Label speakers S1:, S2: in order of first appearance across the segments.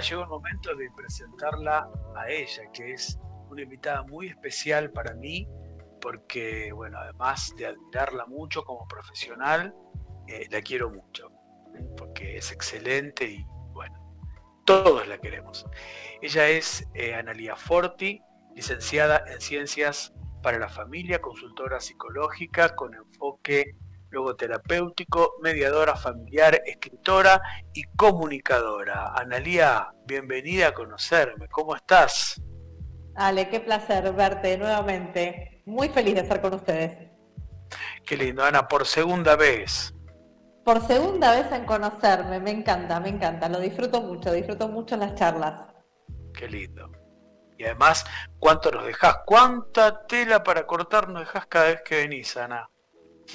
S1: llegó el momento de presentarla a ella, que es una invitada muy especial para mí, porque, bueno, además de admirarla mucho como profesional, eh, la quiero mucho, porque es excelente y, bueno, todos la queremos. Ella es eh, Analia Forti, licenciada en Ciencias para la Familia, consultora psicológica con enfoque logoterapéutico, mediadora familiar, escritora y comunicadora. Analía, bienvenida a conocerme. ¿Cómo estás?
S2: Ale, qué placer verte nuevamente. Muy feliz de estar con ustedes.
S1: Qué lindo, Ana, por segunda vez.
S2: Por segunda vez en conocerme, me encanta, me encanta, lo disfruto mucho, disfruto mucho las charlas.
S1: Qué lindo. Y además, ¿cuánto nos dejas? ¿Cuánta tela para cortar nos dejas cada vez que venís, Ana?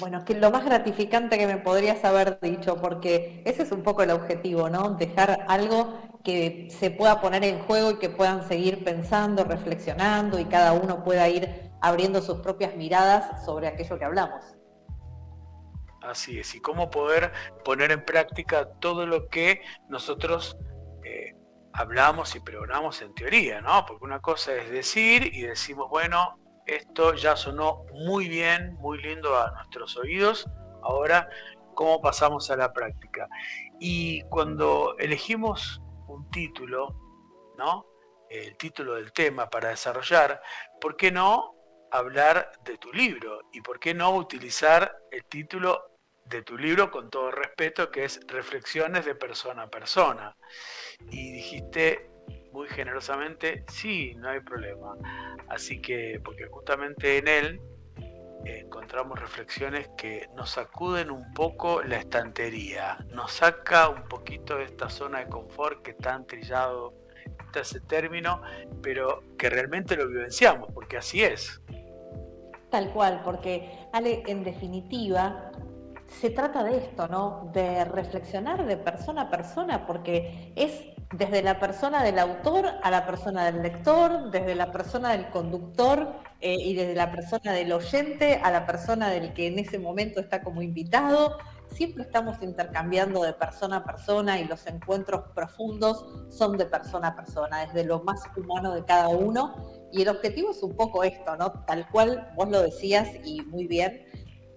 S2: Bueno, que lo más gratificante que me podrías haber dicho, porque ese es un poco el objetivo, ¿no? Dejar algo que se pueda poner en juego y que puedan seguir pensando, reflexionando y cada uno pueda ir abriendo sus propias miradas sobre aquello que hablamos.
S1: Así es, y cómo poder poner en práctica todo lo que nosotros eh, hablamos y pregonamos en teoría, ¿no? Porque una cosa es decir y decimos, bueno, esto ya sonó muy bien, muy lindo a nuestros oídos. Ahora, ¿cómo pasamos a la práctica? Y cuando elegimos un título, ¿no? El título del tema para desarrollar, ¿por qué no hablar de tu libro? ¿Y por qué no utilizar el título de tu libro con todo respeto, que es Reflexiones de persona a persona? Y dijiste muy generosamente, sí, no hay problema. Así que, porque justamente en él encontramos reflexiones que nos sacuden un poco la estantería, nos saca un poquito de esta zona de confort que tan trillado está ese término, pero que realmente lo vivenciamos, porque así es.
S2: Tal cual, porque Ale, en definitiva, se trata de esto, ¿no? De reflexionar de persona a persona, porque es desde la persona del autor a la persona del lector, desde la persona del conductor eh, y desde la persona del oyente a la persona del que en ese momento está como invitado. Siempre estamos intercambiando de persona a persona y los encuentros profundos son de persona a persona, desde lo más humano de cada uno. Y el objetivo es un poco esto, ¿no? Tal cual vos lo decías y muy bien.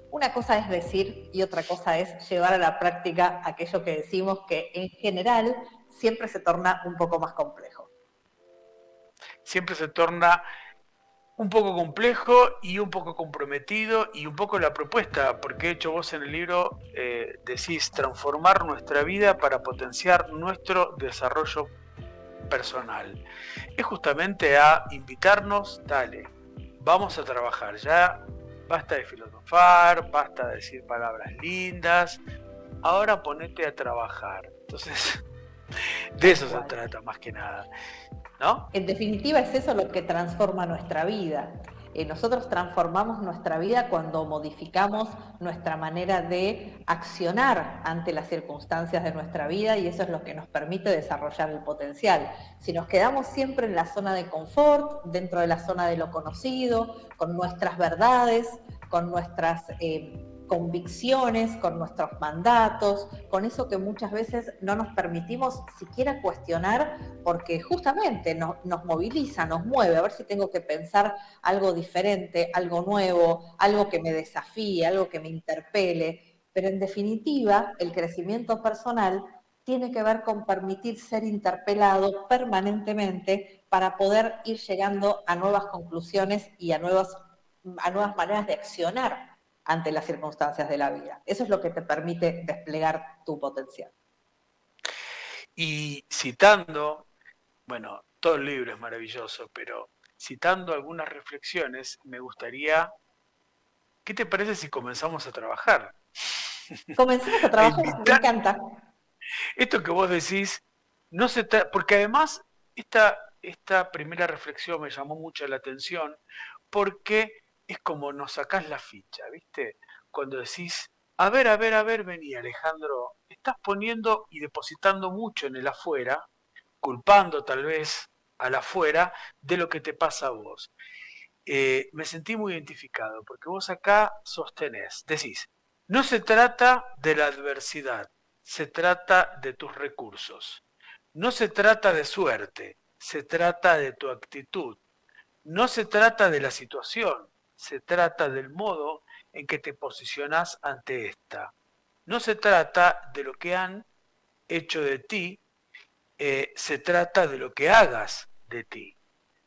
S2: Una cosa es decir y otra cosa es llevar a la práctica aquello que decimos que en general siempre se torna un poco más complejo.
S1: Siempre se torna un poco complejo y un poco comprometido y un poco la propuesta, porque de hecho vos en el libro eh, decís transformar nuestra vida para potenciar nuestro desarrollo personal. Es justamente a invitarnos, dale, vamos a trabajar, ya basta de filosofar, basta de decir palabras lindas, ahora ponete a trabajar. Entonces, de eso se trata más que nada. ¿No?
S2: En definitiva es eso lo que transforma nuestra vida. Eh, nosotros transformamos nuestra vida cuando modificamos nuestra manera de accionar ante las circunstancias de nuestra vida y eso es lo que nos permite desarrollar el potencial. Si nos quedamos siempre en la zona de confort, dentro de la zona de lo conocido, con nuestras verdades, con nuestras... Eh, convicciones, con nuestros mandatos, con eso que muchas veces no nos permitimos siquiera cuestionar porque justamente nos moviliza, nos mueve, a ver si tengo que pensar algo diferente, algo nuevo, algo que me desafíe, algo que me interpele. Pero en definitiva, el crecimiento personal tiene que ver con permitir ser interpelado permanentemente para poder ir llegando a nuevas conclusiones y a a nuevas maneras de accionar ante las circunstancias de la vida. Eso es lo que te permite desplegar tu potencial.
S1: Y citando, bueno, todo el libro es maravilloso, pero citando algunas reflexiones, me gustaría, ¿qué te parece si comenzamos a trabajar?
S2: Comenzamos a trabajar, me encanta.
S1: Esto que vos decís, no se porque además esta, esta primera reflexión me llamó mucho la atención, porque es como nos sacás la ficha, ¿viste? Cuando decís, a ver, a ver, a ver, vení Alejandro, estás poniendo y depositando mucho en el afuera, culpando tal vez al afuera de lo que te pasa a vos. Eh, me sentí muy identificado, porque vos acá sostenés, decís, no se trata de la adversidad, se trata de tus recursos. No se trata de suerte, se trata de tu actitud. No se trata de la situación, se trata del modo en que te posicionas ante esta. No se trata de lo que han hecho de ti, eh, se trata de lo que hagas de ti.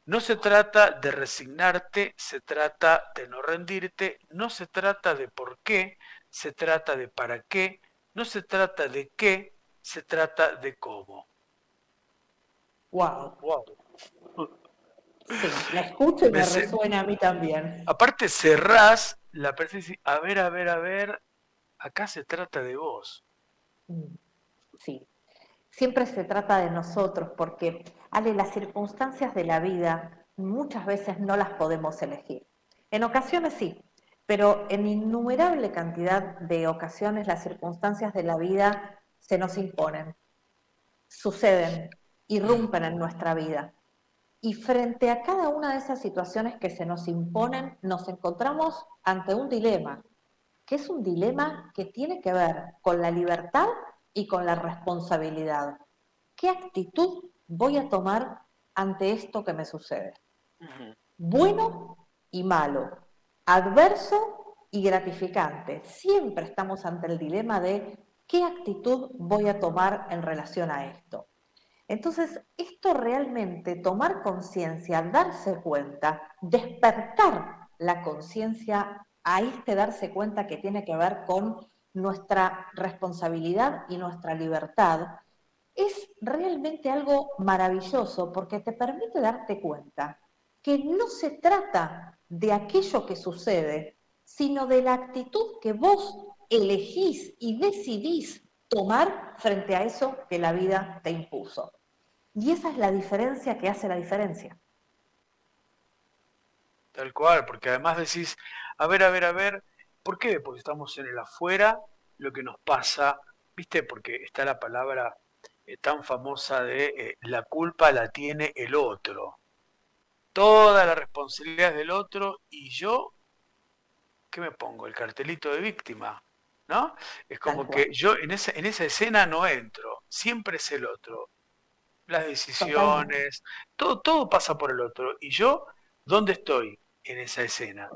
S1: No se trata de resignarte, se trata de no rendirte, no se trata de por qué, se trata de para qué, no se trata de qué, se trata de cómo.
S2: Wow. wow. Sí, la escucho y me, resuena a mí también.
S1: Aparte cerrás la presencia, a ver, a ver, a ver, acá se trata de vos.
S2: Mm, sí, siempre se trata de nosotros, porque, Ale, las circunstancias de la vida muchas veces no las podemos elegir. En ocasiones sí, pero en innumerable cantidad de ocasiones las circunstancias de la vida se nos imponen, suceden, irrumpen en nuestra vida. Y frente a cada una de esas situaciones que se nos imponen, nos encontramos ante un dilema, que es un dilema que tiene que ver con la libertad y con la responsabilidad. ¿Qué actitud voy a tomar ante esto que me sucede? Bueno y malo, adverso y gratificante. Siempre estamos ante el dilema de qué actitud voy a tomar en relación a esto. Entonces, esto realmente, tomar conciencia, darse cuenta, despertar la conciencia a este darse cuenta que tiene que ver con nuestra responsabilidad y nuestra libertad, es realmente algo maravilloso porque te permite darte cuenta que no se trata de aquello que sucede, sino de la actitud que vos elegís y decidís tomar frente a eso que la vida te impuso. Y esa es la diferencia que hace la diferencia.
S1: Tal cual, porque además decís, a ver, a ver, a ver, ¿por qué? Porque estamos en el afuera, lo que nos pasa, ¿viste? Porque está la palabra eh, tan famosa de eh, la culpa la tiene el otro. Toda la responsabilidad es del otro y yo, ¿qué me pongo? El cartelito de víctima, ¿no? Es como que yo en esa, en esa escena no entro, siempre es el otro las decisiones, todo, todo pasa por el otro. ¿Y yo dónde estoy en esa escena?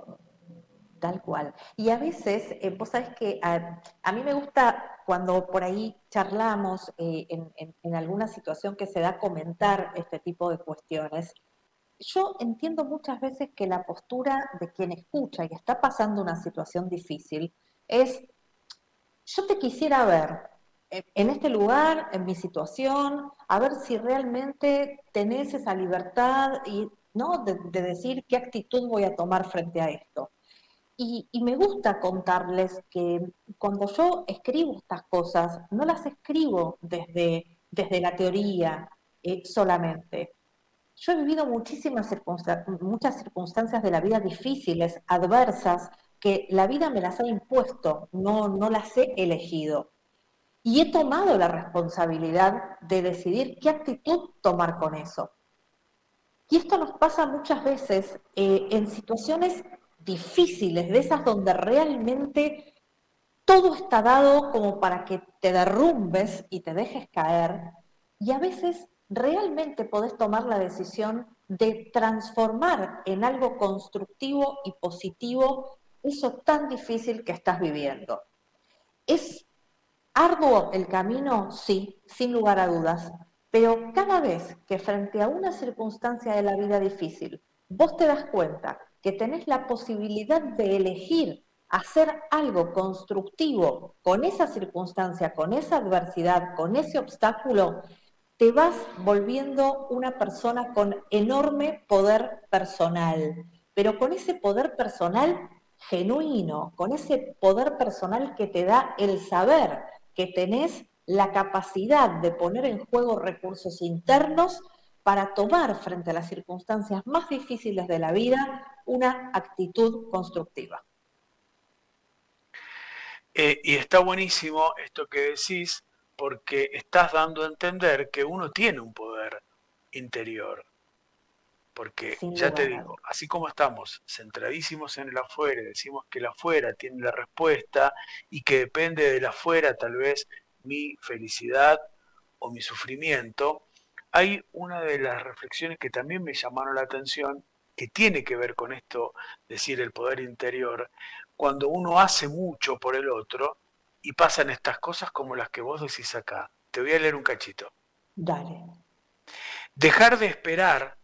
S2: Tal cual. Y a veces, eh, vos sabés que a, mí me gusta cuando por ahí charlamos eh, en, alguna situación que se da comentar este tipo de cuestiones. Yo entiendo muchas veces que la postura de quien escucha y está pasando una situación difícil es, yo te quisiera ver, en este lugar, en mi situación, a ver si realmente tenés esa libertad y, ¿no? de, decir qué actitud voy a tomar frente a esto. Y, me gusta contarles que cuando yo escribo estas cosas, no las escribo desde, desde la teoría eh, solamente. Yo he vivido muchísimas muchas circunstancias de la vida difíciles, adversas, que la vida me las ha impuesto, no, no las he elegido y he tomado la responsabilidad de decidir qué actitud tomar con eso. Y esto nos pasa muchas veces eh, en situaciones difíciles, de esas donde realmente todo está dado como para que te derrumbes y te dejes caer. Y a veces realmente podés tomar la decisión de transformar en algo constructivo y positivo eso tan difícil que estás viviendo. Es Arduo el camino, sí, sin lugar a dudas, pero cada vez que frente a una circunstancia de la vida difícil, vos te das cuenta que tenés la posibilidad de elegir hacer algo constructivo con esa circunstancia, con esa adversidad, con ese obstáculo, te vas volviendo una persona con enorme poder personal, pero con ese poder personal genuino, con ese poder personal que te da el saber que tenés la capacidad de poner en juego recursos internos para tomar frente a las circunstancias más difíciles de la vida una actitud constructiva.
S1: Eh, y está buenísimo esto que decís porque estás dando a entender que uno tiene un poder interior. Porque ya te digo, así como estamos centradísimos en el afuera, decimos que el afuera tiene la respuesta y que depende del afuera tal vez mi felicidad o mi sufrimiento, hay una de las reflexiones que también me llamaron la atención, que tiene que ver con esto, decir el poder interior, cuando uno hace mucho por el otro y pasan estas cosas como las que vos decís acá. Te voy a leer un cachito.
S2: Dale.
S1: Dejar de esperar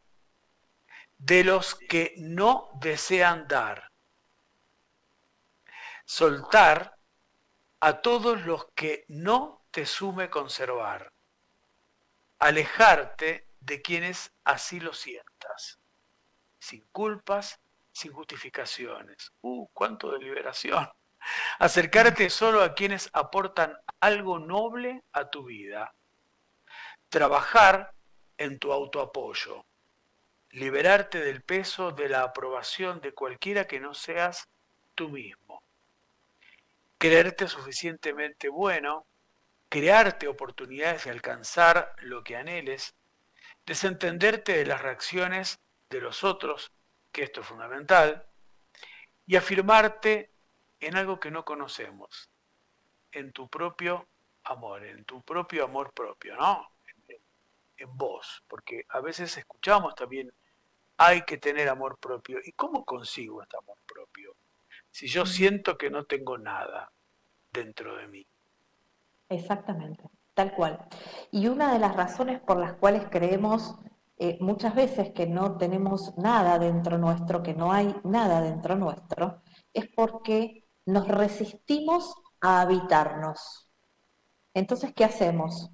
S1: de los que no desean dar. Soltar a todos los que no te sume conservar alejarte de quienes así lo sientas, sin culpas, sin justificaciones. ¡Uh, cuánto de liberación! Acercarte solo a quienes aportan algo noble a tu vida. Trabajar en tu autoapoyo. Liberarte del peso de la aprobación de cualquiera que no seas tú mismo. Creerte suficientemente bueno crearte oportunidades de alcanzar lo que anheles, desentenderte de las reacciones de los otros, que esto es fundamental, y afirmarte en algo que no conocemos, en tu propio amor, en tu propio amor propio, ¿no? En, en vos, porque a veces escuchamos también, hay que tener amor propio. ¿Y cómo consigo este amor propio? Si yo siento que no tengo nada dentro de mí.
S2: Exactamente, tal cual. Y una de las razones por las cuales creemos eh, muchas veces que no tenemos nada dentro nuestro, que no hay nada dentro nuestro, es porque nos resistimos a habitarnos. Entonces, ¿qué hacemos?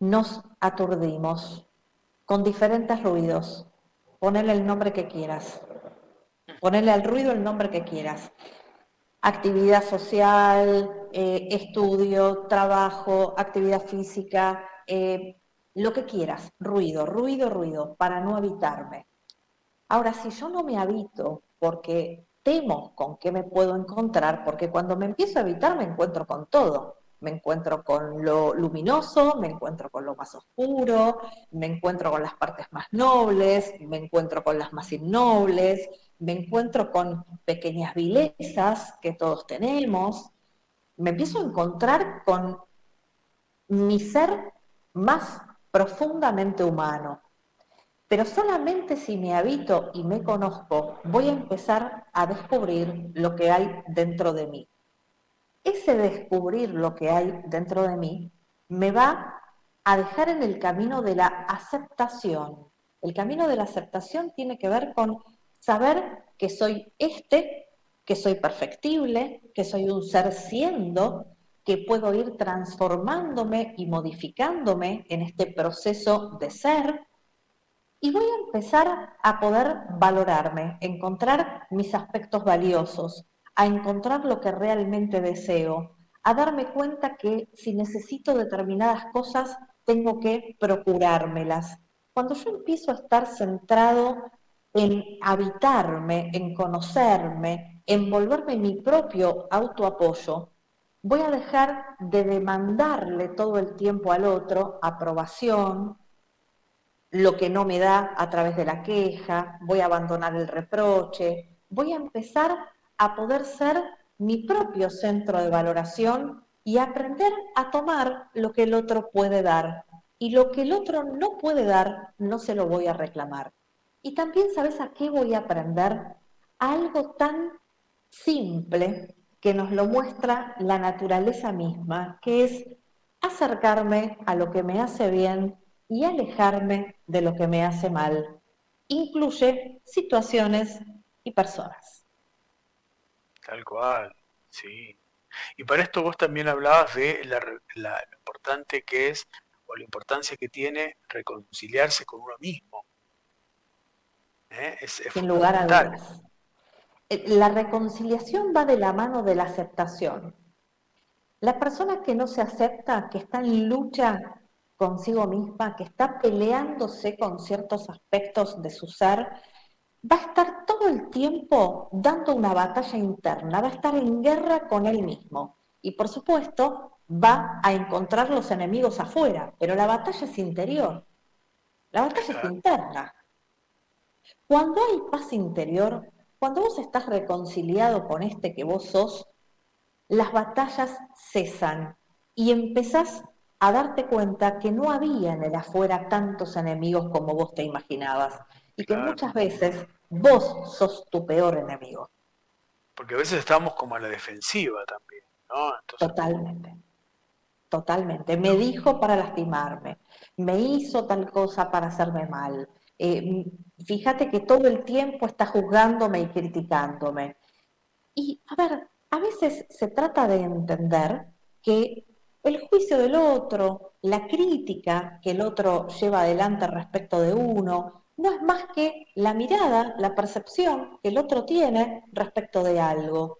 S2: Nos aturdimos con diferentes ruidos. Ponele el nombre que quieras. Ponele al ruido el nombre que quieras actividad social, eh, estudio, trabajo, actividad física, eh, lo que quieras, ruido, ruido, ruido, para no habitarme. Ahora, si yo no me habito porque temo con qué me puedo encontrar, porque cuando me empiezo a habitar me encuentro con todo. Me encuentro con lo luminoso, me encuentro con lo más oscuro, me encuentro con las partes más nobles, me encuentro con las más innobles, me encuentro con pequeñas vilezas que todos tenemos, me empiezo a encontrar con mi ser más profundamente humano. Pero solamente si me habito y me conozco, voy a empezar a descubrir lo que hay dentro de mí. Ese descubrir lo que hay dentro de mí me va a dejar en el camino de la aceptación. El camino de la aceptación tiene que ver con saber que soy este, que soy perfectible, que soy un ser siendo, que puedo ir transformándome y modificándome en este proceso de ser. Y voy a empezar a poder valorarme, encontrar mis aspectos valiosos, a encontrar lo que realmente deseo, a darme cuenta que si necesito determinadas cosas, tengo que procurármelas. Cuando yo empiezo a estar centrado en habitarme, en conocerme, en volverme mi propio autoapoyo, voy a dejar de demandarle todo el tiempo al otro aprobación, lo que no me da a través de la queja, voy a abandonar el reproche, voy a empezar a poder ser mi propio centro de valoración y aprender a tomar lo que el otro puede dar. Y lo que el otro no puede dar, no se lo voy a reclamar. Y también, ¿sabes a qué voy a aprender? algo tan simple que nos lo muestra la naturaleza misma, que es acercarme a lo que me hace bien y alejarme de lo que me hace mal. Incluye situaciones y personas.
S1: Tal cual, sí. Y para esto vos también hablabas de la, la, lo importante que es o la importancia que tiene reconciliarse con uno mismo.
S2: ¿eh? Sin lugar a dudas. Eh, la reconciliación va de la mano de la aceptación. La persona que no se acepta, que está en lucha consigo misma, que está peleándose con ciertos aspectos de su ser, va a estar todo el tiempo dando una batalla interna, va a estar en guerra con él mismo. Y por supuesto, va a encontrar los enemigos afuera, pero la batalla es interior. La batalla es interna. Cuando hay paz interior, cuando vos estás reconciliado con este que vos sos, las batallas cesan y empezás a darte cuenta que no había en el afuera tantos enemigos como vos te imaginabas y que muchas veces vos sos tu peor enemigo.
S1: Porque a veces estamos como a la defensiva también, ¿no?
S2: Totalmente, totalmente. Me dijo para lastimarme, me hizo tal cosa para hacerme mal. Eh, fíjate que todo el tiempo está juzgándome y criticándome. Y a ver, a veces se trata de entender que el juicio del otro, la crítica que el otro lleva adelante respecto de uno, no es más que la mirada, la percepción que el otro tiene respecto de algo.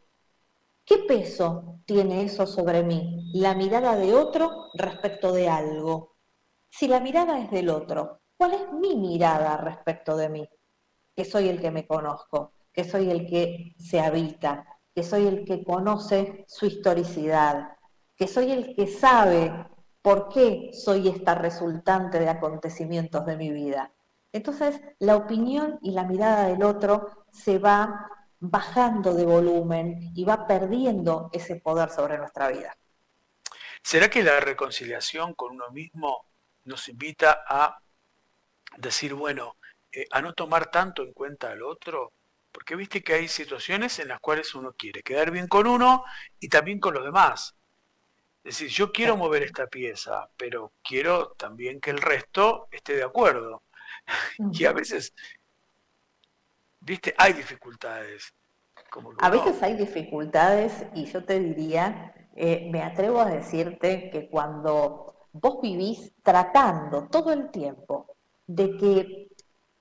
S2: ¿Qué peso tiene eso sobre mí? La mirada de otro respecto de algo. Si la mirada es del otro, ¿cuál es mi mirada respecto de mí? Que soy el que me conozco, que soy el que se habita, que soy el que conoce su historicidad, que soy el que sabe por qué soy esta resultante de acontecimientos de mi vida. Entonces, la opinión y la mirada del otro se va bajando de volumen y va perdiendo ese poder sobre nuestra vida.
S1: ¿Será que la reconciliación con uno mismo nos invita a decir, bueno, eh, a no tomar tanto en cuenta al otro? Porque viste que hay situaciones en las cuales uno quiere quedar bien con uno y también con los demás. Es decir, yo quiero mover esta pieza, pero quiero también que el resto esté de acuerdo. Y a veces, viste, hay dificultades.
S2: a veces hay dificultades y yo te diría, eh, me atrevo a decirte que cuando vos vivís tratando todo el tiempo de que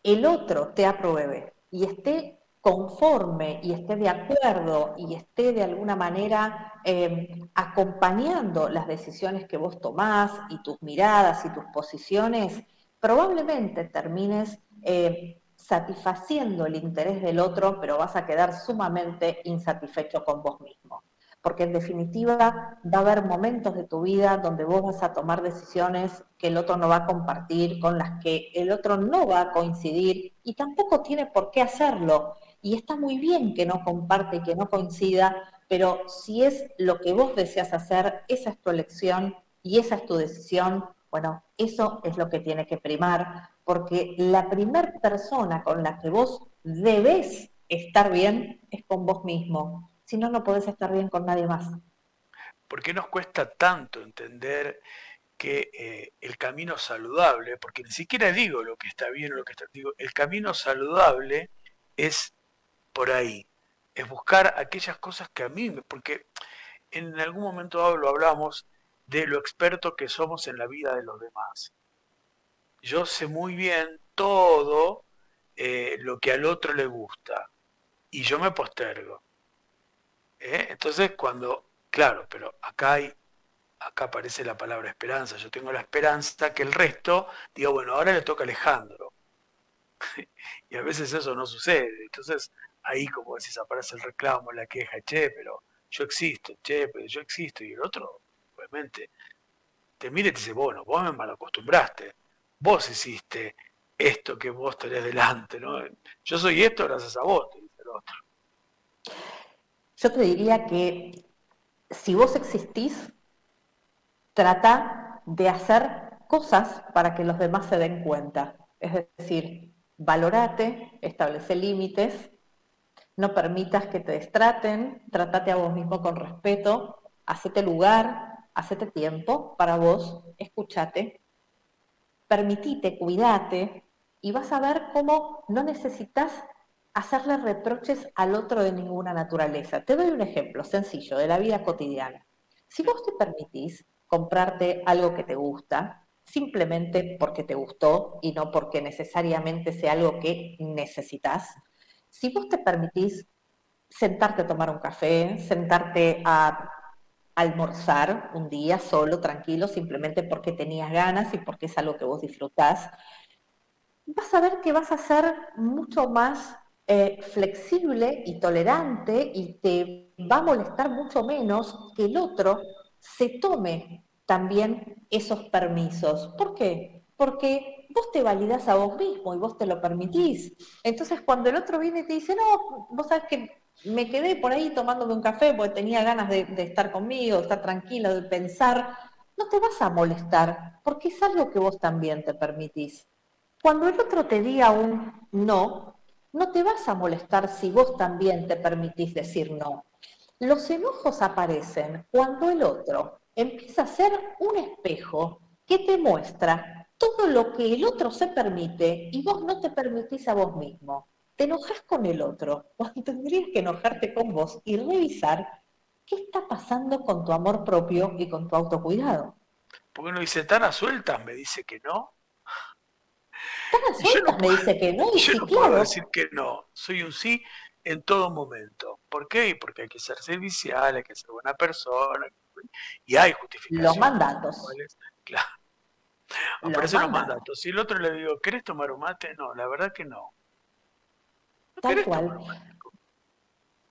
S2: el otro te apruebe y esté conforme y esté de acuerdo y esté de alguna manera em, acompañando las decisiones que vos tomás y tus miradas y tus posiciones, probablemente termines eh, satisfaciendo el interés del otro, pero vas a quedar sumamente insatisfecho con vos mismo. Porque en definitiva va a haber momentos de tu vida donde vos vas a tomar decisiones que el otro no va a compartir, con las que el otro no va a coincidir y tampoco tiene por qué hacerlo. Y está muy bien que no comparte y que no coincida, pero si es lo que vos deseas hacer, esa es tu elección y esa es tu decisión, bueno, eso es lo que tiene que primar, porque la primera persona con la que vos debes estar bien es con vos mismo. Si no, no podés estar bien con nadie más.
S1: ¿Por qué nos cuesta tanto entender que eh, el camino saludable, porque ni siquiera digo lo que está bien o lo que está, digo, el camino saludable es por ahí, es buscar aquellas cosas que a mí, porque en algún momento lo hablamos, de lo experto que somos en la vida de los demás. Yo sé muy bien todo eh, lo que al otro le gusta y yo me postergo. ¿eh? Entonces cuando, claro, pero acá hay, acá aparece la palabra esperanza. Yo tengo la esperanza que el resto diga, bueno, ahora le toca a Alejandro. y a veces eso no sucede. Entonces ahí, como decís, aparece el reclamo, la queja, che, pero yo existo, che, pero yo existo. Y el otro te mire y te dice, bueno, vos me malacostumbraste, vos hiciste esto que vos tenés delante, ¿no? Yo soy esto gracias a vos, te dice el otro.
S2: Yo te diría que si vos existís, trata de hacer cosas para que los demás se den cuenta. Es decir, valorate, establece límites, no permitas que te destraten, tratate a vos mismo con respeto, hacete lugar, hacete tiempo para vos, escúchate, permitite, cuídate y vas a ver cómo no necesitas hacerle reproches al otro de ninguna naturaleza. Te doy un ejemplo sencillo de la vida cotidiana. Si vos te permitís comprarte algo que te gusta, simplemente porque te gustó y no porque necesariamente sea algo que necesitas, si vos te permitís sentarte a tomar un café, sentarte a almorzar un día solo, tranquilo, simplemente porque tenías ganas y porque es algo que vos disfrutás, vas a ver que vas a ser mucho más eh, flexible y tolerante y te va a molestar mucho menos que el otro se tome también esos permisos. ¿Por qué? Porque vos te validas a vos mismo y vos te lo permitís. Entonces cuando el otro viene y te dice, no, vos sabes que me quedé por ahí tomándome un café porque tenía ganas de, estar conmigo, de estar tranquilo, de pensar. no te vas a molestar porque es algo que vos también te permitís. Cuando el otro te diga un no, no te vas a molestar si vos también te permitís decir no. Los enojos aparecen cuando el otro empieza a ser un espejo que te muestra todo lo que el otro se permite y vos no te permitís a vos mismo. Te enojas con el otro cuando tendrías que enojarte con vos y revisar qué está pasando con tu amor propio y con tu autocuidado.
S1: Porque uno dice, tan a sueltas me dice que no.
S2: Tan a sueltas me dice que no.
S1: Y yo no puedo decir que no. Soy un sí en todo momento. ¿Por qué? Porque hay que ser servicial, hay que ser buena persona. Y hay justificaciones.
S2: Los mandatos.
S1: Claro. Aparecen los mandatos. Si el otro le digo, ¿querés tomar un mate? No, la verdad que no.
S2: Tal cual.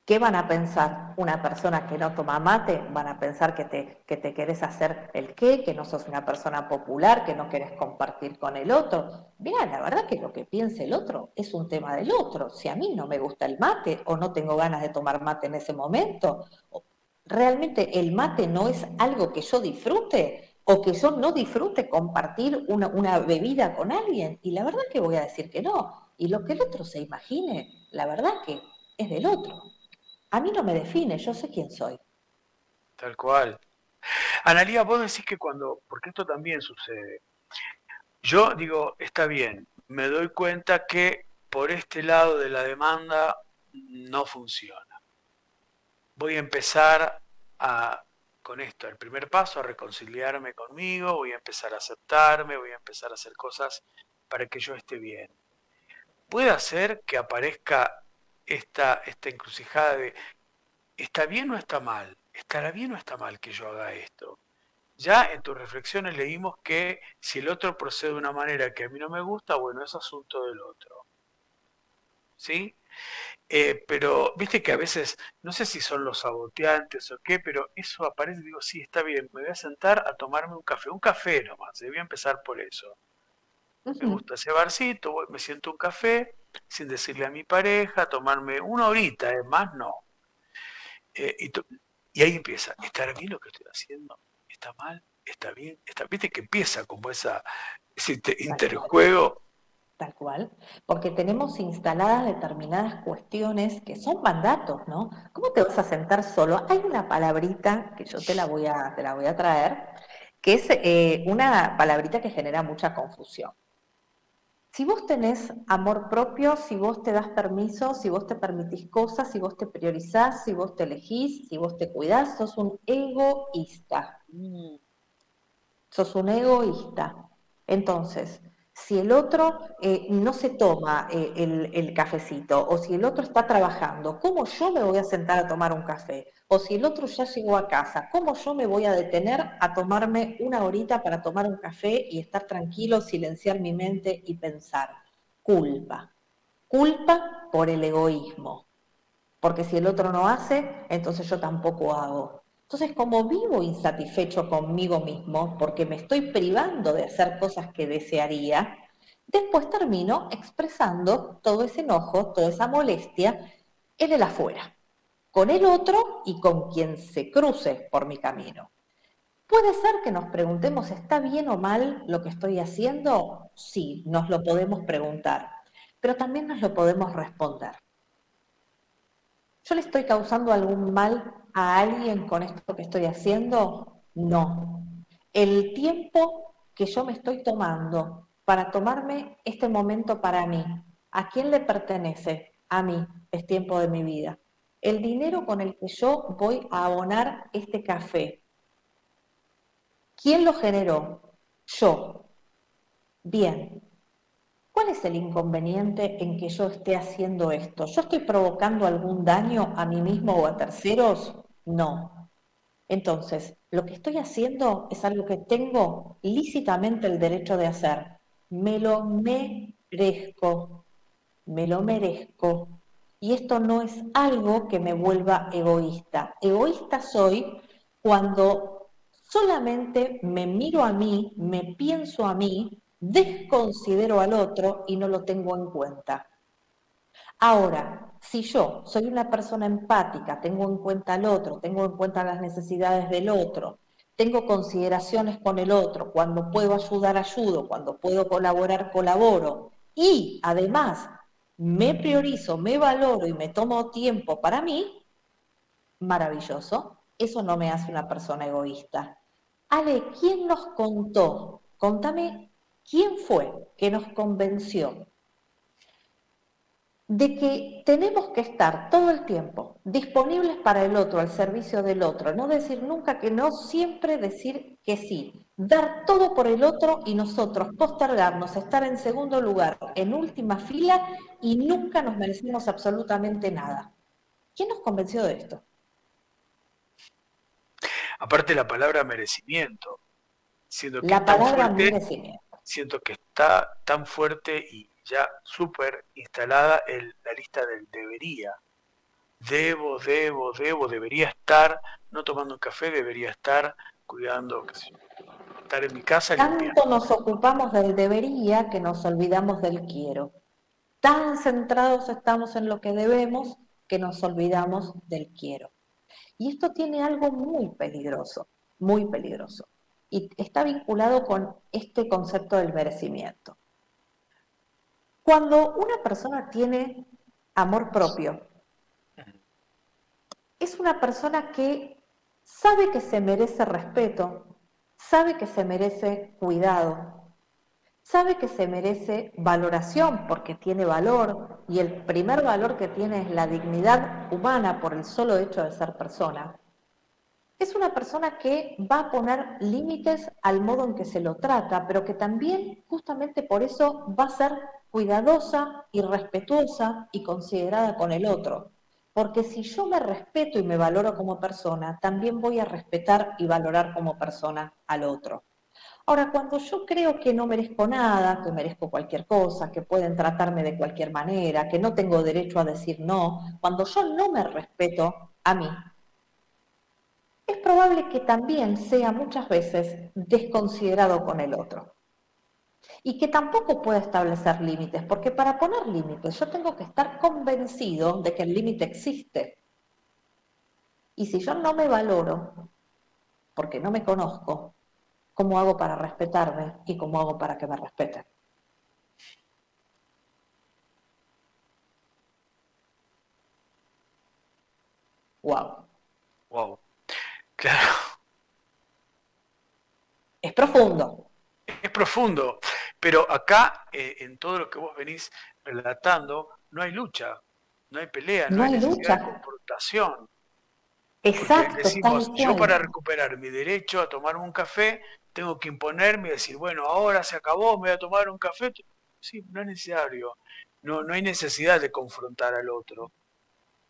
S2: ¿Qué van a pensar una persona que no toma mate? Van a pensar que te, que te querés hacer el qué, que no sos una persona popular, que no querés compartir con el otro. Mira, la verdad que lo que piense el otro es un tema del otro. Si a mí no me gusta el mate o no tengo ganas de tomar mate en ese momento, realmente el mate no es algo que yo disfrute o que yo no disfrute compartir una, una bebida con alguien. Y la verdad que voy a decir que no. Y lo que el otro se imagine, la verdad que es del otro a mí no me define, yo sé quién soy.
S1: Tal cual. Analía, vos decís que cuando, porque esto también sucede, yo digo, está bien, me doy cuenta que por este lado de la demanda no funciona. Voy a empezar a, con esto, el primer paso, a reconciliarme conmigo, voy a empezar a aceptarme, voy a empezar a hacer cosas para que yo esté bien. Puede hacer que aparezca esta, esta encrucijada de, ¿está bien o está mal? ¿Estará bien o está mal que yo haga esto? Ya en tus reflexiones leímos que si el otro procede de una manera que a mí no me gusta, bueno, es asunto del otro. ¿Sí? Eh, pero viste que a veces, no sé si son los saboteantes o qué, pero eso aparece, digo, sí, está bien, me voy a sentar a tomarme un café, un café nomás, voy a empezar por eso. Me gusta ese barcito, me siento un café, sin decirle a mi pareja, tomarme una horita, es más no. Eh, y, ahí empieza, ¿está bien lo que estoy haciendo? ¿Está mal? ¿Está bien? ¿Está Viste que empieza como esa, ese interjuego.
S2: Tal cual, porque tenemos instaladas determinadas cuestiones que son mandatos, ¿no? ¿Cómo te vas a sentar solo? Hay una palabrita que yo te la voy a, te la voy a traer, que es eh, una palabrita que genera mucha confusión. Si vos tenés amor propio, si vos te das permiso, si vos te permitís cosas, si vos te priorizás, si vos te elegís, si vos te cuidás, sos un egoísta. Mm. Sos un egoísta. Entonces, si el otro eh, no se toma eh, el, cafecito o si el otro está trabajando, ¿cómo yo me voy a sentar a tomar un café? O si el otro ya llegó a casa, ¿cómo yo me voy a detener a tomarme una horita para tomar un café y estar tranquilo, silenciar mi mente y pensar? Culpa. Culpa por el egoísmo. Porque si el otro no hace, entonces yo tampoco hago. Entonces, como vivo insatisfecho conmigo mismo, porque me estoy privando de hacer cosas que desearía, después termino expresando todo ese enojo, toda esa molestia en el afuera, con el otro y con quien se cruce por mi camino. Puede ser que nos preguntemos, ¿está bien o mal lo que estoy haciendo? Sí, nos lo podemos preguntar, pero también nos lo podemos responder. ¿Yo le estoy causando algún mal a alguien con esto que estoy haciendo? No. El tiempo que yo me estoy tomando para tomarme este momento para mí, ¿a quién le pertenece? A mí, es tiempo de mi vida. El dinero con el que yo voy a abonar este café, ¿quién lo generó? Yo. Bien, ¿Cuál es el inconveniente en que yo esté haciendo esto? ¿Yo estoy provocando algún daño a mí mismo o a terceros? No. Entonces, lo que estoy haciendo es algo que tengo lícitamente el derecho de hacer. Me lo merezco. Me lo merezco. Y esto no es algo que me vuelva egoísta. Egoísta soy cuando solamente me miro a mí, me pienso a mí desconsidero al otro y no lo tengo en cuenta. Ahora, si yo soy una persona empática, tengo en cuenta al otro, tengo en cuenta las necesidades del otro, tengo consideraciones con el otro, cuando puedo ayudar, ayudo, cuando puedo colaborar, colaboro, y además me priorizo, me valoro y me tomo tiempo para mí, maravilloso. Eso no me hace una persona egoísta. Ale, ¿quién nos contó? Contame quién fue que nos convenció de que tenemos que estar todo el tiempo disponibles para el otro, al servicio del otro, no decir nunca que no, siempre decir que sí, dar todo por el otro y nosotros postergarnos, estar en segundo lugar, en última fila y nunca nos merecemos absolutamente nada. ¿Quién nos convenció de esto?
S1: Aparte la palabra merecimiento,
S2: siendo que la palabra merecimiento.
S1: siento que está tan fuerte y ya súper instalada el, la lista del debería. Debo, debo, debo, debería estar, no tomando un café, debería estar cuidando, estar en mi casa.
S2: Tanto nos ocupamos del debería que nos olvidamos del quiero. Tan centrados estamos en lo que debemos que nos olvidamos del quiero. Y esto tiene algo muy peligroso, muy peligroso. Y está vinculado con este concepto del merecimiento. Cuando una persona tiene amor propio, es una persona que sabe que se merece respeto, sabe que se merece cuidado, sabe que se merece valoración porque tiene valor y el primer valor que tiene es la dignidad humana por el solo hecho de ser persona. Es una persona que va a poner límites al modo en que se lo trata, pero que también justamente por eso va a ser cuidadosa y respetuosa y considerada con el otro. Porque si yo me respeto y me valoro como persona, también voy a respetar y valorar como persona al otro. Ahora, cuando yo creo que no merezco nada, que merezco cualquier cosa, que pueden tratarme de cualquier manera, que no tengo derecho a decir no, cuando yo no me respeto a mí, es probable que también sea muchas veces desconsiderado con el otro y que tampoco puede establecer límites, porque para poner límites yo tengo que estar convencido de que el límite existe. Y si yo no me valoro, porque no me conozco, ¿cómo hago para respetarme y cómo hago para que me respeten? Wow.
S1: Wow. Claro.
S2: Es profundo.
S1: Es profundo. Pero acá, eh, en todo lo que vos venís relatando, no hay lucha, no hay pelea, no, hay, lucha. confrontación.
S2: Exacto.
S1: decimos, yo para recuperar mi derecho a tomarme un café, tengo que imponerme y decir, bueno, ahora se acabó, me voy a tomar un café. Sí, no es necesario. No, no hay necesidad de confrontar al otro.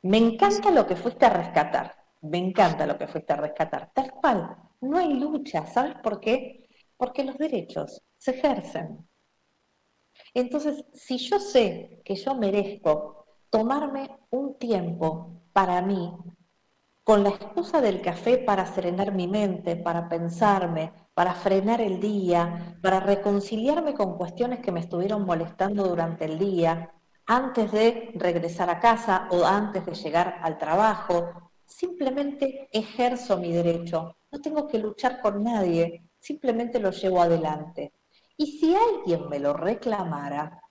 S2: Me encanta lo que fuiste a rescatar. Me encanta lo que fuiste a rescatar. Tal cual. No hay lucha. ¿Sabes por qué? Porque los derechos se ejercen. Entonces, si yo sé que yo merezco tomarme un tiempo para mí, con la excusa del café para serenar mi mente, para pensarme, para frenar el día, para reconciliarme con cuestiones que me estuvieron molestando durante el día, antes de regresar a casa o antes de llegar al trabajo, simplemente ejerzo mi derecho. No tengo que luchar con nadie, simplemente lo llevo adelante. Y si alguien me lo reclamara,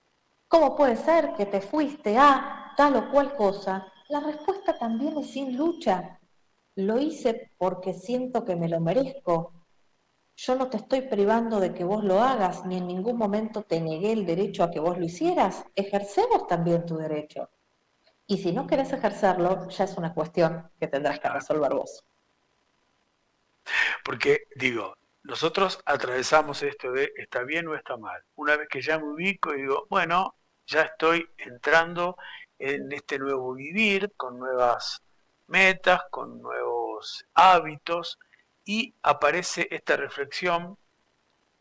S2: ¿cómo puede ser que te fuiste a tal o cual cosa? La respuesta también es sin lucha. Lo hice porque siento que me lo merezco. Yo no te estoy privando de que vos lo hagas, ni en ningún momento te negué el derecho a que vos lo hicieras. Ejercemos también tu derecho. Y si no querés ejercerlo, ya es una cuestión que tendrás que resolver vos.
S1: Porque, digo, nosotros atravesamos esto de está bien o está mal. Una vez que ya me ubico y digo, bueno, ya estoy entrando en este nuevo vivir, con nuevas metas, con nuevos hábitos, y aparece esta reflexión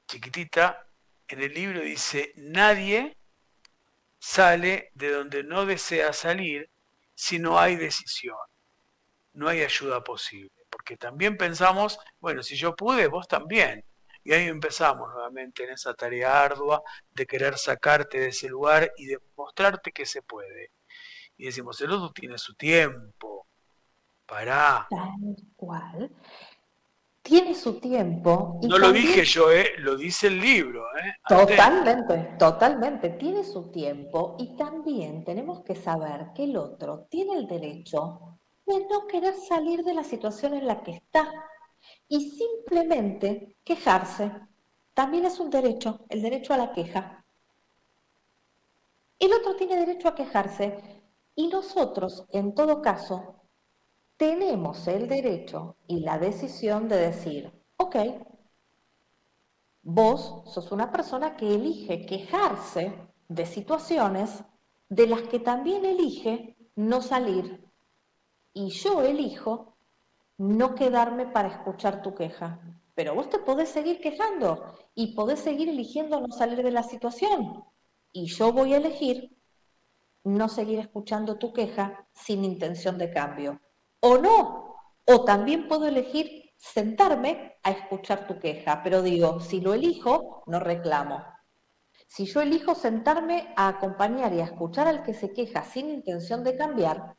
S1: chiquitita en el libro, dice, nadie sale de donde no desea salir si no hay decisión, no hay ayuda posible porque también pensamos, bueno, si yo pude, vos también. Y ahí empezamos nuevamente en esa tarea ardua de querer sacarte de ese lugar y de mostrarte que se puede. Y decimos, el otro tiene su tiempo. Pará.
S2: Tal cual. tiene su tiempo.
S1: no lo dije yo, ¿eh? lo dice el libro. ¿eh?
S2: Totalmente, totalmente. Tiene su tiempo y también tenemos que saber que el otro tiene el derecho de no querer salir de la situación en la que está y simplemente quejarse. También es un derecho, el derecho a la queja. El otro tiene derecho a quejarse y nosotros, en todo caso, tenemos el derecho y la decisión de decir, ok, vos sos una persona que elige quejarse de situaciones de las que también elige no salir. Y yo elijo no quedarme para escuchar tu queja. Pero vos te podés seguir quejando y podés seguir eligiendo no salir de la situación. Y yo voy a elegir no seguir escuchando tu queja sin intención de cambio o no. O también puedo elegir sentarme a escuchar tu queja, pero digo, si lo elijo, no reclamo. Si yo elijo sentarme a acompañar y a escuchar al que se queja sin intención de cambiar,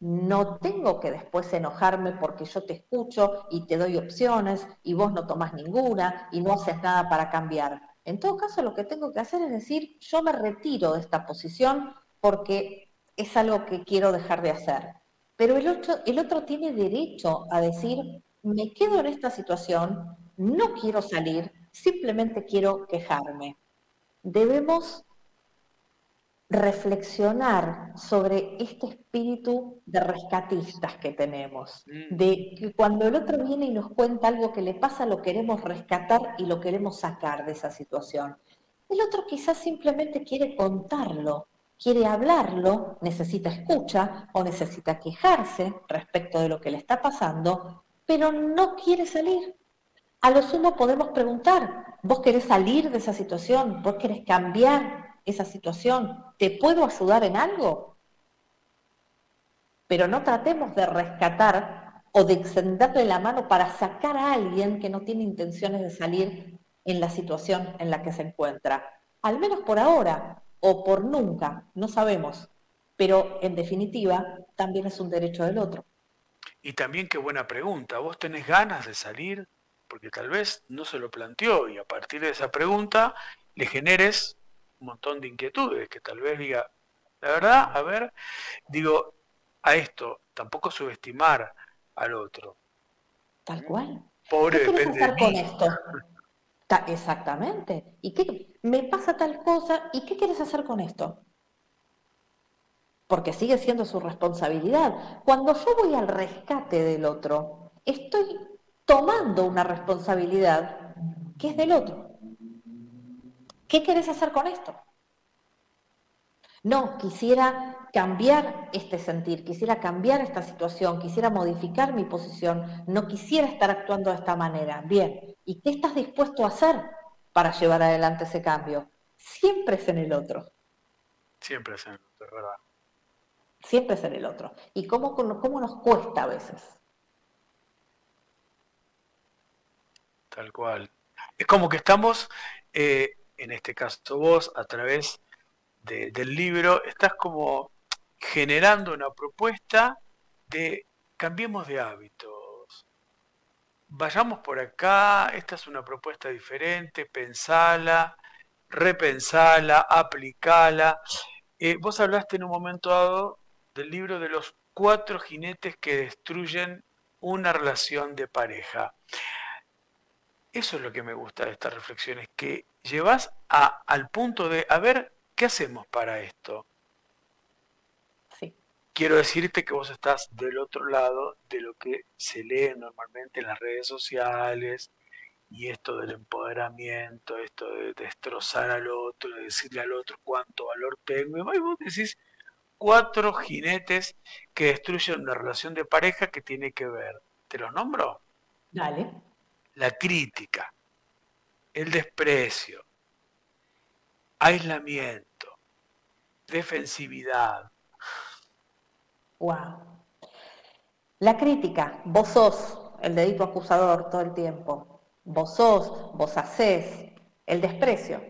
S2: no tengo que después enojarme porque yo te escucho y te doy opciones y vos no tomás ninguna y no haces nada para cambiar. En todo caso, lo que tengo que hacer es decir, yo me retiro de esta posición porque es algo que quiero dejar de hacer. Pero el otro, el otro tiene derecho a decir, me quedo en esta situación, no quiero salir, simplemente quiero quejarme. Debemos reflexionar sobre este espíritu de rescatistas que tenemos, mm. de que cuando el otro viene y nos cuenta algo que le pasa, lo queremos rescatar y lo queremos sacar de esa situación. El otro quizás simplemente quiere contarlo, quiere hablarlo, necesita escucha o necesita quejarse respecto de lo que le está pasando, pero no quiere salir. A lo sumo podemos preguntar, ¿vos querés salir de esa situación? ¿Vos querés cambiar esa situación? ¿Te puedo ayudar en algo? Pero no tratemos de rescatar o de extenderle la mano para sacar a alguien que no tiene intenciones de salir en la situación en la que se encuentra. Al menos por ahora, o por nunca, no sabemos, pero en definitiva también es un derecho del otro.
S1: Y también qué buena pregunta, ¿vos tenés ganas de salir? Porque tal vez no se lo planteó y a partir de esa pregunta le generes un montón de inquietudes, que tal vez diga, la verdad, a ver, digo, a esto, tampoco subestimar al otro.
S2: Tal cual.
S1: Pobre
S2: ¿Qué
S1: depende
S2: hacer con esto? exactamente. ¿Y qué me pasa tal cosa? ¿Y qué quieres hacer con esto? Porque sigue siendo su responsabilidad. Cuando yo voy al rescate del otro, estoy tomando una responsabilidad que es del otro. ¿Qué quieres hacer con esto? No, quisiera cambiar este sentir, quisiera cambiar esta situación, quisiera modificar mi posición, no quisiera estar actuando de esta manera. Bien, ¿y qué estás dispuesto a hacer para llevar adelante ese cambio? Siempre es en el otro.
S1: Siempre es en el otro, ¿verdad?
S2: Siempre es en el otro. ¿Y cómo, cómo nos cuesta a veces?
S1: Tal cual. Es como que estamos, eh, en este caso vos, a través del libro, estás como generando una propuesta de cambiemos de hábitos. Vayamos por acá, esta es una propuesta diferente, pensala, repensala, aplicala. Eh, vos hablaste en un momento dado del libro de los cuatro jinetes que destruyen una relación de pareja. Eso es lo que me gusta de estas reflexiones, que llevas a, al punto de, a ver, ¿Qué hacemos para esto?
S2: Sí.
S1: Quiero decirte que vos estás del otro lado de lo que se lee normalmente en las redes sociales y esto del empoderamiento, esto de destrozar al otro, de decirle al otro cuánto valor tengo. Y vos decís cuatro jinetes que destruyen una relación de pareja que tiene que ver. ¿Te los nombro?
S2: Dale.
S1: La crítica, el desprecio, aislamiento, defensividad.
S2: Wow. La crítica, vos sos el dedito acusador todo el tiempo. Vos sos, vos hacés. El desprecio.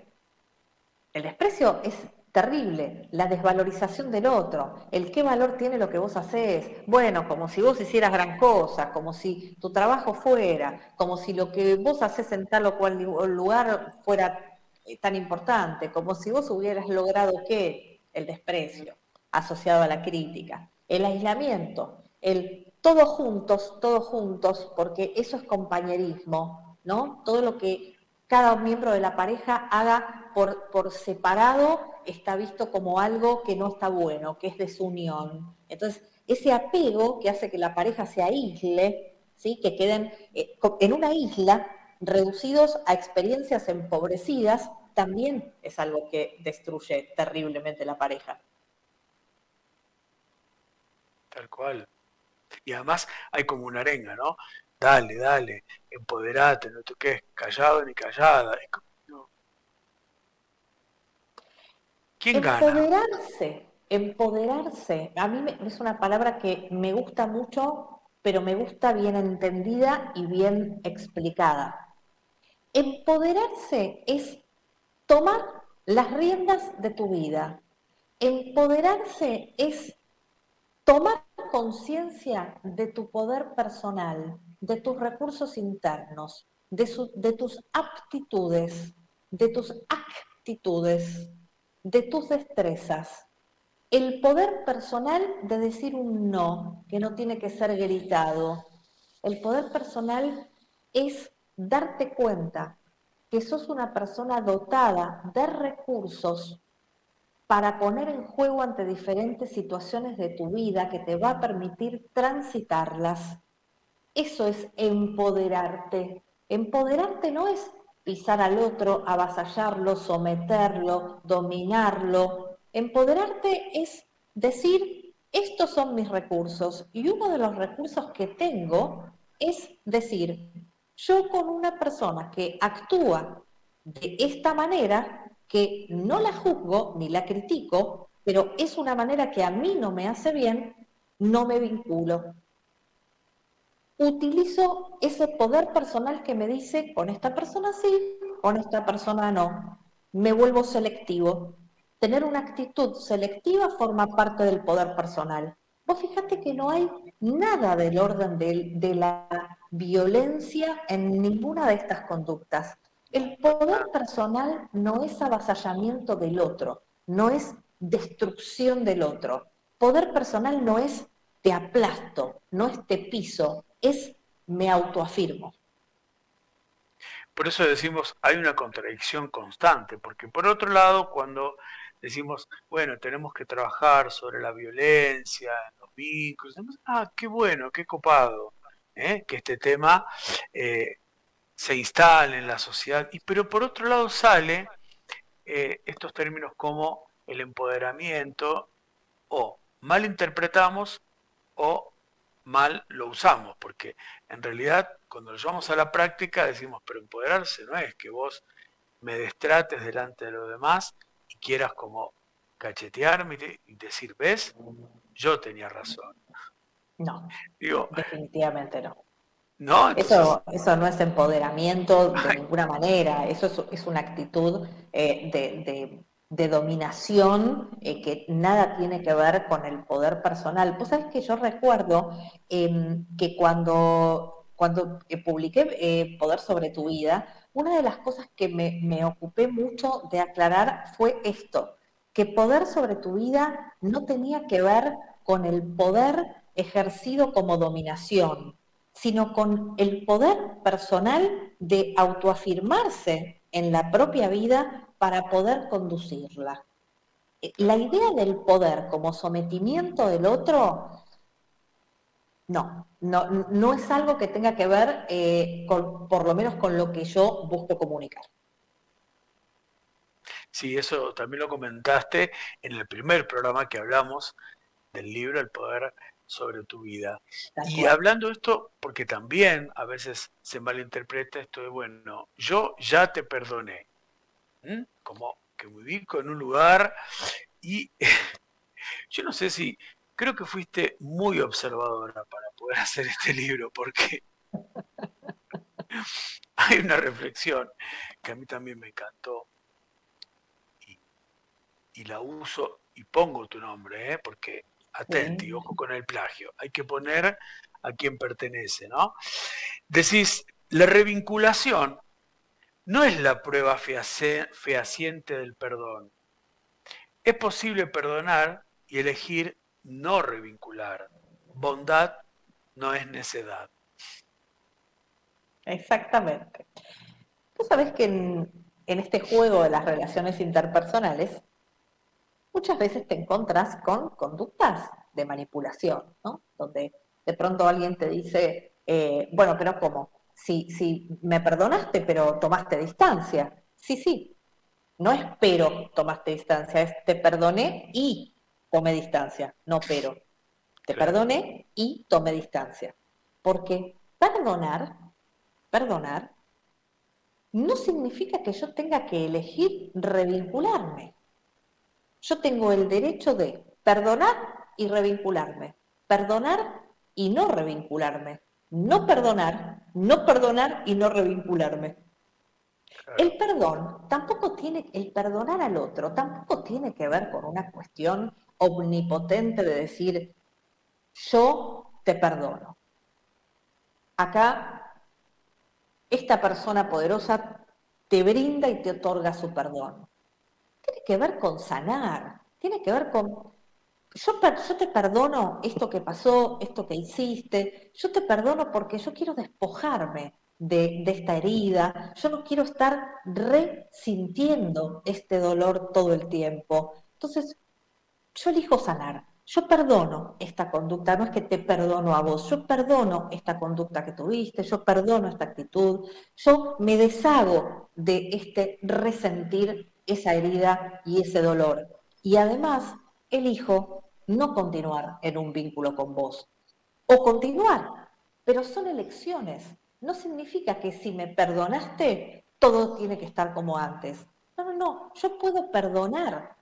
S2: El desprecio es terrible, la desvalorización del otro, el qué valor tiene lo que vos haces, bueno, como si vos hicieras gran cosa, como si tu trabajo fuera, como si lo que vos haces en tal o cual lugar fuera eh, tan importante, como si vos hubieras logrado qué, el desprecio asociado a la crítica, el aislamiento, el todos juntos, todos juntos, porque eso es compañerismo, ¿no? Todo lo que cada miembro de la pareja haga por, por separado está visto como algo que no está bueno, que es desunión. Entonces, ese apego que hace que la pareja se aísle, ¿sí? que queden eh, en una isla reducidos a experiencias empobrecidas, también es algo que destruye terriblemente la pareja.
S1: Tal cual. Y además hay como una arenga, ¿no? Dale, dale, empoderate, no te quedes callado ni callada.
S2: Empoderarse, empoderarse. A mí es una palabra que me gusta mucho, pero me gusta bien entendida y bien explicada. Empoderarse es tomar las riendas de tu vida. Empoderarse es tomar conciencia de tu poder personal, de tus recursos internos, de, de tus aptitudes, de tus actitudes, de tus destrezas, el poder personal de decir un no, que no tiene que ser gritado. El poder personal es darte cuenta que sos una persona dotada de recursos para poner en juego ante diferentes situaciones de tu vida que te va a permitir transitarlas. Eso es empoderarte. Empoderarte no es pisar al otro, avasallarlo, someterlo, dominarlo. Empoderarte es decir, estos son mis recursos y uno de los recursos que tengo es decir, yo con una persona que actúa de esta manera, que no la juzgo ni la critico, pero es una manera que a mí no me hace bien, no me vinculo utilizo ese poder personal que me dice, con esta persona sí, con esta persona no. Me vuelvo selectivo. Tener una actitud selectiva forma parte del poder personal. Vos fíjate que no hay nada del orden de, de la violencia en ninguna de estas conductas. El poder personal no es avasallamiento del otro, no es destrucción del otro. Poder personal no es te aplasto, no es te piso, es me autoafirmo.
S1: Por eso decimos, hay una contradicción constante, porque por otro lado, cuando decimos, bueno, tenemos que trabajar sobre la violencia, los vínculos, ah, qué bueno, qué copado, ¿eh? que este tema eh, se instale en la sociedad, y, pero por otro lado sale eh, estos términos como el empoderamiento, o malinterpretamos o mal lo usamos, porque en realidad cuando lo llevamos a la práctica decimos, pero empoderarse no es que vos me destrates delante de los demás y quieras como cachetearme y decir, ves, yo tenía razón.
S2: No, definitivamente no.
S1: No,
S2: eso, eso no es empoderamiento de ninguna manera, eso es, una actitud eh, de de dominación eh, que nada tiene que ver con el poder personal. Vos sabés que yo recuerdo em, que cuando, cuando eh, publiqué eh, Poder sobre tu vida, una de las cosas que me, me ocupé mucho de aclarar fue esto, que poder sobre tu vida no tenía que ver con el poder ejercido como dominación, sino con el poder personal de autoafirmarse en la propia vida para poder conducirla. Eh, la idea del poder como sometimiento del otro, no, no, no es algo que tenga que ver eh, con, por lo menos con lo que yo busco comunicar.
S1: Sí, eso también lo comentaste en el primer programa que hablamos del libro El poder sobre tu vida. Y hablando de esto, porque también a veces se malinterpreta esto de, bueno, yo ya te perdoné. Como que me ubico en un lugar y yo no sé si, creo que fuiste muy observadora para poder hacer este libro, porque hay una reflexión que a mí también me encantó. y la uso y pongo tu nombre, ¿eh? porque atenti, ojo con el plagio, hay que poner a quien pertenece, ¿no? Decís, la revinculación no es la prueba fehaciente del perdón. Es posible perdonar y elegir no revincular. Bondad no es necedad.
S2: Exactamente. Tú sabes que en, este juego de las relaciones interpersonales, muchas veces te encontras con conductas de manipulación, ¿no? Donde de pronto alguien te dice, eh, bueno, pero ¿cómo? Si, si me perdonaste, pero tomaste distancia. Sí, sí. No es pero tomaste distancia, es te perdoné y tomé distancia, no pero. Te perdoné y tomé distancia. Porque perdonar, perdonar, no significa que yo tenga que elegir revincularme. Yo tengo el derecho de perdonar y revincularme. Perdonar y no revincularme. No perdonar, no perdonar y no revincularme. El perdón tampoco tiene, el perdonar al otro tampoco tiene que ver con una cuestión omnipotente de decir, yo te perdono. Acá, esta persona poderosa te brinda y te otorga su perdón. Tiene que ver con sanar, tiene que ver con, yo, te perdono esto que pasó, esto que hiciste, yo te perdono porque yo quiero despojarme de, de, esta herida, yo no quiero estar resintiendo este dolor todo el tiempo. Entonces, yo elijo sanar. Yo perdono esta conducta, no es que te perdono a vos, yo perdono esta conducta que tuviste, yo perdono esta actitud, yo me deshago de este resentir esa herida y ese dolor. Y además elijo no continuar en un vínculo con vos, o continuar, pero son elecciones. No significa que si me perdonaste, todo tiene que estar como antes. No, no, no, yo puedo perdonar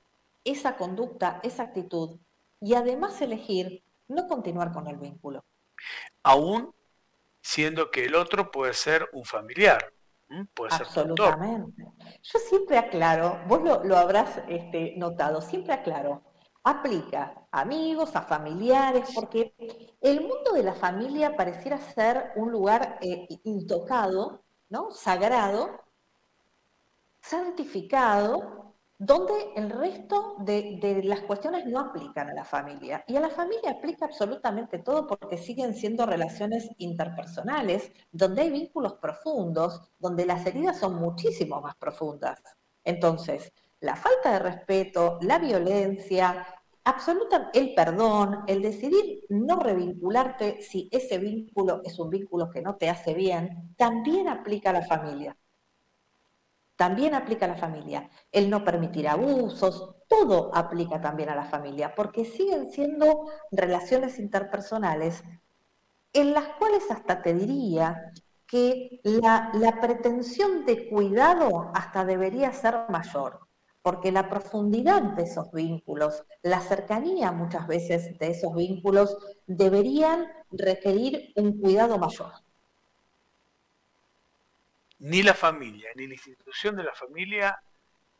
S2: esa conducta, esa actitud, y además elegir no continuar con el vínculo.
S1: Aún siendo que el otro puede ser un familiar. Puede
S2: Absolutamente. Yo siempre aclaro, vos lo, habrás este, notado, siempre aclaro, aplica a amigos, a familiares, porque el mundo de la familia pareciera ser un lugar eh, intocado, ¿no? sagrado, santificado, donde el resto de, las cuestiones no aplican a la familia. Y a la familia aplica absolutamente todo porque siguen siendo relaciones interpersonales, donde hay vínculos profundos, donde las heridas son muchísimo más profundas. Entonces, la falta de respeto, la violencia, absoluta, el perdón, el decidir no revincularte si ese vínculo es un vínculo que no te hace bien, también aplica a la familia también aplica a la familia. El no permitir abusos, todo aplica también a la familia, porque siguen siendo relaciones interpersonales en las cuales hasta te diría que la, pretensión de cuidado hasta debería ser mayor, porque la profundidad de esos vínculos, la cercanía muchas veces de esos vínculos deberían requerir un cuidado mayor
S1: ni la familia, ni la institución de la familia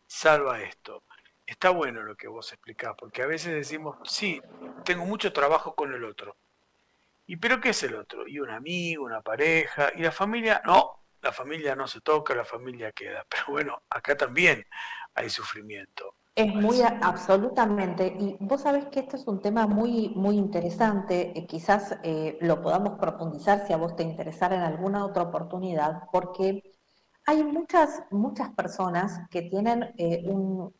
S1: salva esto. Está bueno lo que vos explicás, porque a veces decimos, sí, tengo mucho trabajo con el otro. ¿Y pero qué es el otro? Y un amigo, una pareja, y la familia, no, la familia no se toca, la familia queda. Pero bueno, acá también hay sufrimiento.
S2: Es muy absolutamente, y vos sabés que esto es un tema muy, muy interesante, eh, quizás eh, lo podamos profundizar si a vos te interesara en alguna otra oportunidad, porque hay muchas, muchas personas que tienen eh,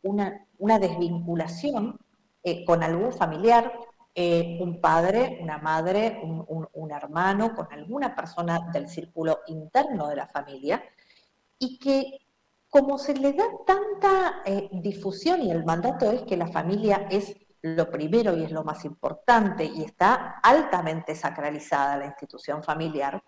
S2: una, desvinculación eh, con algún familiar, eh, un padre, una madre, un, hermano, con alguna persona del círculo interno de la familia, y que como se le da tanta difusión y el mandato es que la familia es lo primero y es lo más importante y está altamente sacralizada la institución familiar,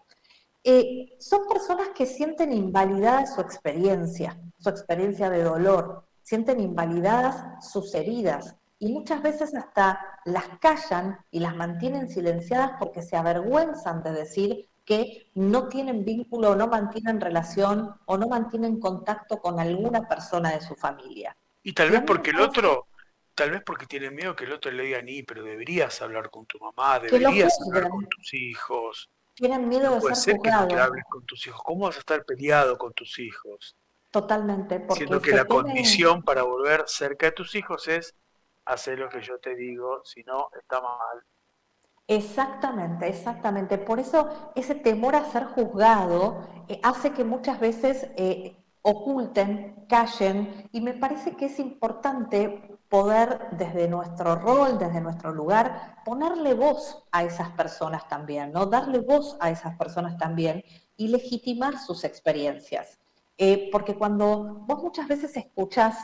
S2: eh, son personas que sienten invalidada su experiencia, su experiencia de dolor, sienten invalidadas sus heridas y muchas veces hasta las callan y las mantienen silenciadas porque se avergüenzan de decir que no tienen vínculo o no mantienen relación o no mantienen contacto con alguna persona de su familia.
S1: Y tal vez porque el otro tal vez porque tienen miedo que el otro le diga, ni, pero deberías hablar con tu mamá, deberías hablar con tus hijos.
S2: Tienen miedo de
S1: puede
S2: ser,
S1: que no hables con tus hijos. ¿Cómo vas a estar peleado con tus hijos?
S2: Totalmente.
S1: Porque Siendo que la condición para volver cerca de tus hijos es hacer lo que yo te digo, si no, está mal.
S2: Exactamente, exactamente. Por eso ese temor a ser juzgado eh, hace que muchas veces eh, oculten, callen, y me parece que es importante poder desde nuestro rol, desde nuestro lugar, ponerle voz a esas personas también, ¿no? Darle voz a esas personas también y legitimar sus experiencias. Eh, porque cuando vos muchas veces escuchas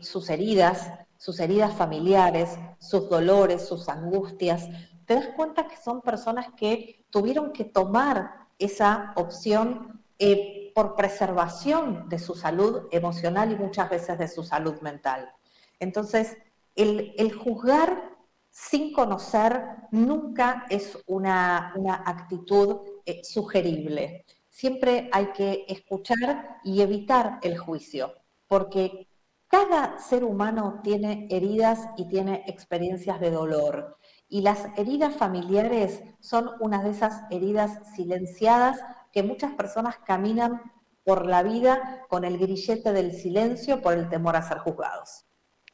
S2: sus heridas, sus heridas familiares, sus dolores, sus angustias, te das cuenta que son personas que tuvieron que tomar esa opción eh, por preservación de su salud emocional y muchas veces de su salud mental. Entonces, el, juzgar sin conocer nunca es una, actitud eh, sugerible. Siempre hay que escuchar y evitar el juicio, porque cada ser humano tiene heridas y tiene experiencias de dolor. Y las heridas familiares son una de esas heridas silenciadas que muchas personas caminan por la vida con el grillete del silencio por el temor a ser juzgados.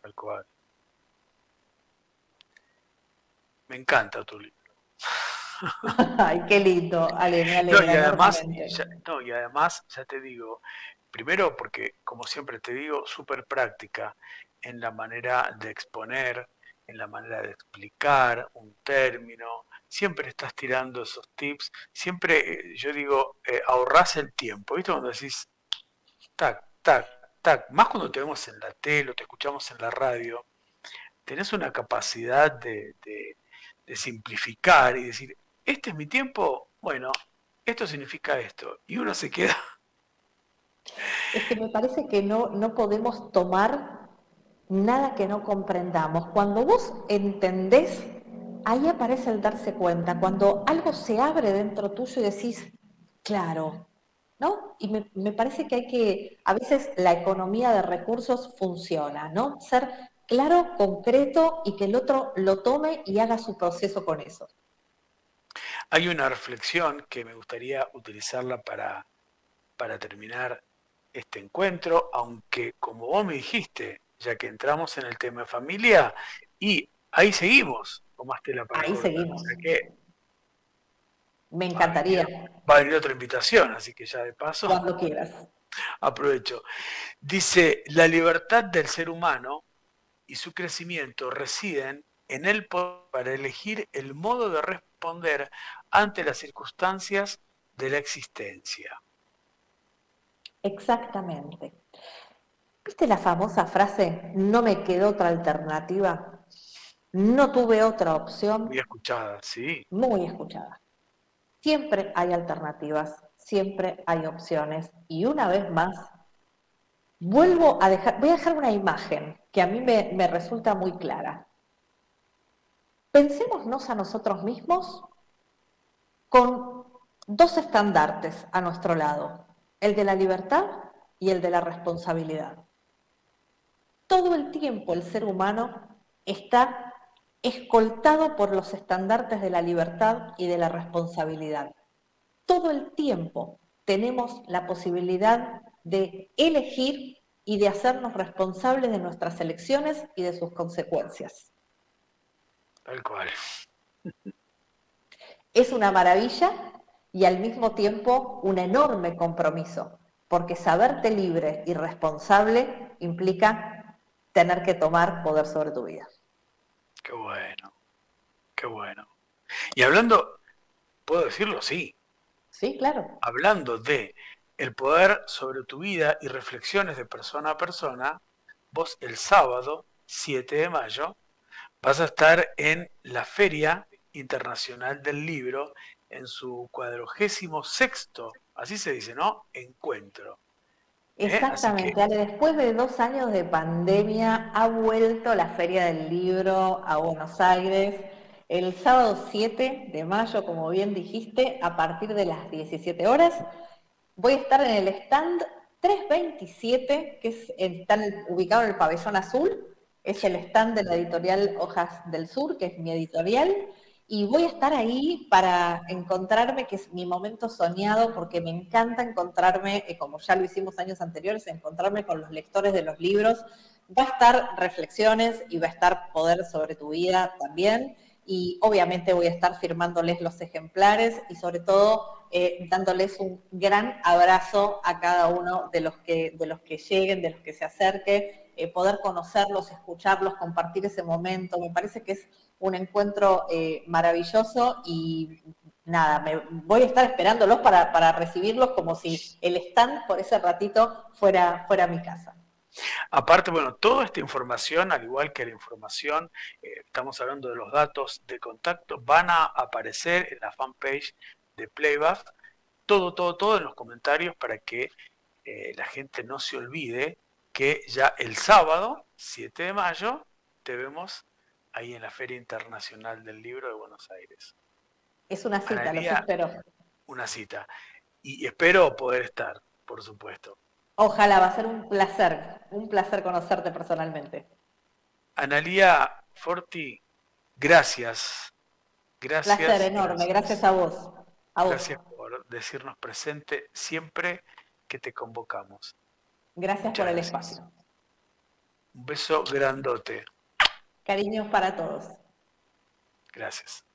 S1: Tal cual. Me encanta tu libro.
S2: Ay, qué lindo, Ale, me
S1: alegra. y, además, no, y además, ya te digo, primero porque, como siempre te digo, súper práctica en la manera de exponer, en la manera de explicar un término, siempre estás tirando esos tips, siempre eh, yo digo, eh, el tiempo, ¿viste? Cuando decís, tac, tac, tac, más cuando te vemos en la tele o te escuchamos en la radio, tenés una capacidad de, de simplificar y decir, este es mi tiempo, bueno, esto significa esto, y uno se queda...
S2: Es que me parece que no, no podemos tomar nada que no comprendamos. Cuando vos entendés, ahí aparece el darse cuenta. Cuando algo se abre dentro tuyo y decís, claro, ¿no? Y me, parece que hay que, a veces la economía de recursos funciona, ¿no? Ser claro, concreto y que el otro lo tome y haga su proceso con eso.
S1: Hay una reflexión que me gustaría utilizarla para, para terminar este encuentro, aunque como vos me dijiste, ya que entramos en el tema de familia y ahí seguimos, tomaste la
S2: Ahí seguimos. Me encantaría.
S1: Va a, venir, otra invitación, así que ya de paso.
S2: Cuando quieras.
S1: Aprovecho. Dice, la libertad del ser humano y su crecimiento residen en el poder para elegir el modo de responder ante las circunstancias de la existencia.
S2: Exactamente. ¿Viste la famosa frase, no me quedó otra alternativa? No tuve otra opción.
S1: Muy escuchada, sí.
S2: Muy escuchada. Siempre hay alternativas, siempre hay opciones. Y una vez más, vuelvo a dejar, voy a dejar una imagen que a mí me, me resulta muy clara. Pensémonos a nosotros mismos con dos estandartes a nuestro lado, el de la libertad y el de la responsabilidad todo el tiempo el ser humano está escoltado por los estandartes de la libertad y de la responsabilidad. Todo el tiempo tenemos la posibilidad de elegir y de hacernos responsables de nuestras elecciones y de sus consecuencias.
S1: Tal cual.
S2: Es una maravilla y al mismo tiempo un enorme compromiso, porque saberte libre y responsable implica tener que tomar poder sobre tu vida.
S1: Qué bueno, qué bueno. Y hablando, ¿puedo decirlo? Sí.
S2: Sí, claro.
S1: Hablando de el poder sobre tu vida y reflexiones de persona a persona, vos el sábado 7 de mayo vas a estar en la Feria Internacional del Libro en su cuadragésimo sexto, así se dice, ¿no? Encuentro.
S2: ¿Eh? Exactamente, después de dos años de pandemia ha vuelto la Feria del Libro a Buenos Aires. El sábado 7 de mayo, como bien dijiste, a partir de las 17 horas, voy a estar en el stand 327, que es, está ubicado en el pabellón azul, es el stand de la editorial Hojas del Sur, que es mi editorial, y voy a estar ahí para encontrarme, que es mi momento soñado, porque me encanta encontrarme, eh, como ya lo hicimos años anteriores, encontrarme con los lectores de los libros. Va a estar reflexiones y va a estar poder sobre tu vida también. Y obviamente voy a estar firmándoles los ejemplares y sobre todo eh, dándoles un gran abrazo a cada uno de los que, de los que lleguen, de los que se acerquen, eh, poder conocerlos, escucharlos, compartir ese momento. Me parece que es un encuentro eh, maravilloso y nada, me, voy a estar esperándolos para, recibirlos como si el stand por ese ratito fuera, fuera mi casa.
S1: Aparte, bueno, toda esta información, al igual que la información, estamos hablando de los datos de contacto, van a aparecer en la fanpage de Playback, todo, todo, todo en los comentarios para que eh, la gente no se olvide que ya el sábado, 7 de mayo, te vemos ahí en la Feria Internacional del Libro de Buenos Aires.
S2: Es una cita, lo espero.
S1: Una cita. Y espero poder estar, por supuesto.
S2: Ojalá, va a ser un placer, un placer conocerte personalmente.
S1: Analía Forti, gracias. Gracias.
S2: Placer enorme, gracias a vos.
S1: Gracias por decirnos presente siempre que te convocamos.
S2: Gracias por el espacio.
S1: Un beso grandote.
S2: Cariños para todos.
S1: Gracias.